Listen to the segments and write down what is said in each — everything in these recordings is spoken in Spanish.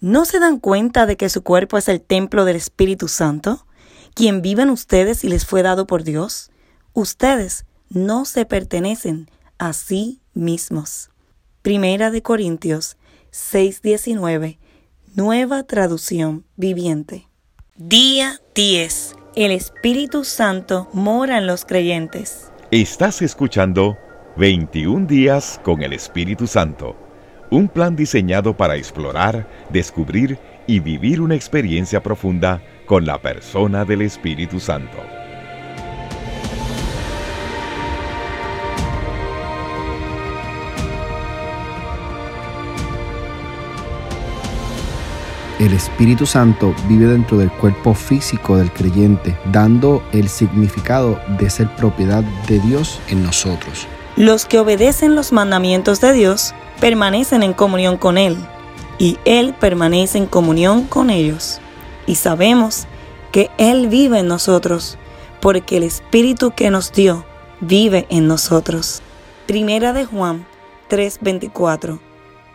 ¿No se dan cuenta de que su cuerpo es el templo del Espíritu Santo, quien vive en ustedes y les fue dado por Dios? Ustedes no se pertenecen a sí mismos. Primera de Corintios 6:19, nueva traducción viviente. Día 10. El Espíritu Santo mora en los creyentes. Estás escuchando 21 días con el Espíritu Santo, un plan diseñado para explorar, descubrir y vivir una experiencia profunda con la persona del Espíritu Santo. El Espíritu Santo vive dentro del cuerpo físico del creyente, dando el significado de ser propiedad de Dios en nosotros. Los que obedecen los mandamientos de Dios permanecen en comunión con Él, y Él permanece en comunión con ellos. Y sabemos que Él vive en nosotros, porque el Espíritu que nos dio vive en nosotros. Primera de Juan 3:24,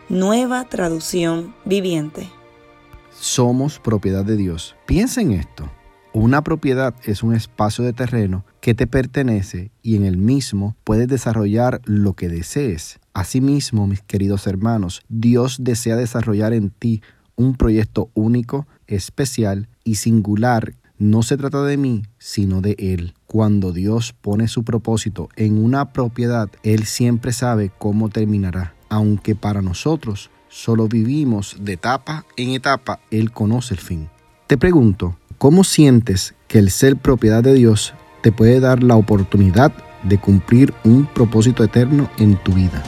nueva traducción viviente somos propiedad de Dios. Piensa en esto. Una propiedad es un espacio de terreno que te pertenece y en el mismo puedes desarrollar lo que desees. Asimismo, mis queridos hermanos, Dios desea desarrollar en ti un proyecto único, especial y singular. No se trata de mí, sino de Él. Cuando Dios pone su propósito en una propiedad, Él siempre sabe cómo terminará, aunque para nosotros solo vivimos de etapa en etapa, Él conoce el fin. Te pregunto, ¿cómo sientes que el ser propiedad de Dios te puede dar la oportunidad de cumplir un propósito eterno en tu vida?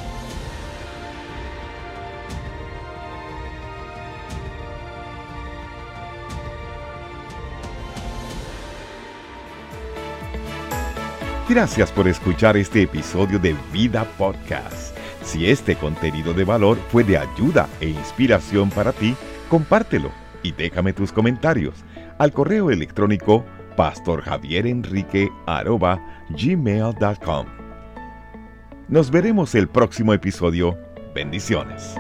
Gracias por escuchar este episodio de Vida Podcast. Si este contenido de valor fue de ayuda e inspiración para ti, compártelo y déjame tus comentarios al correo electrónico pastorjavierenrique.gmail.com Nos veremos el próximo episodio. Bendiciones.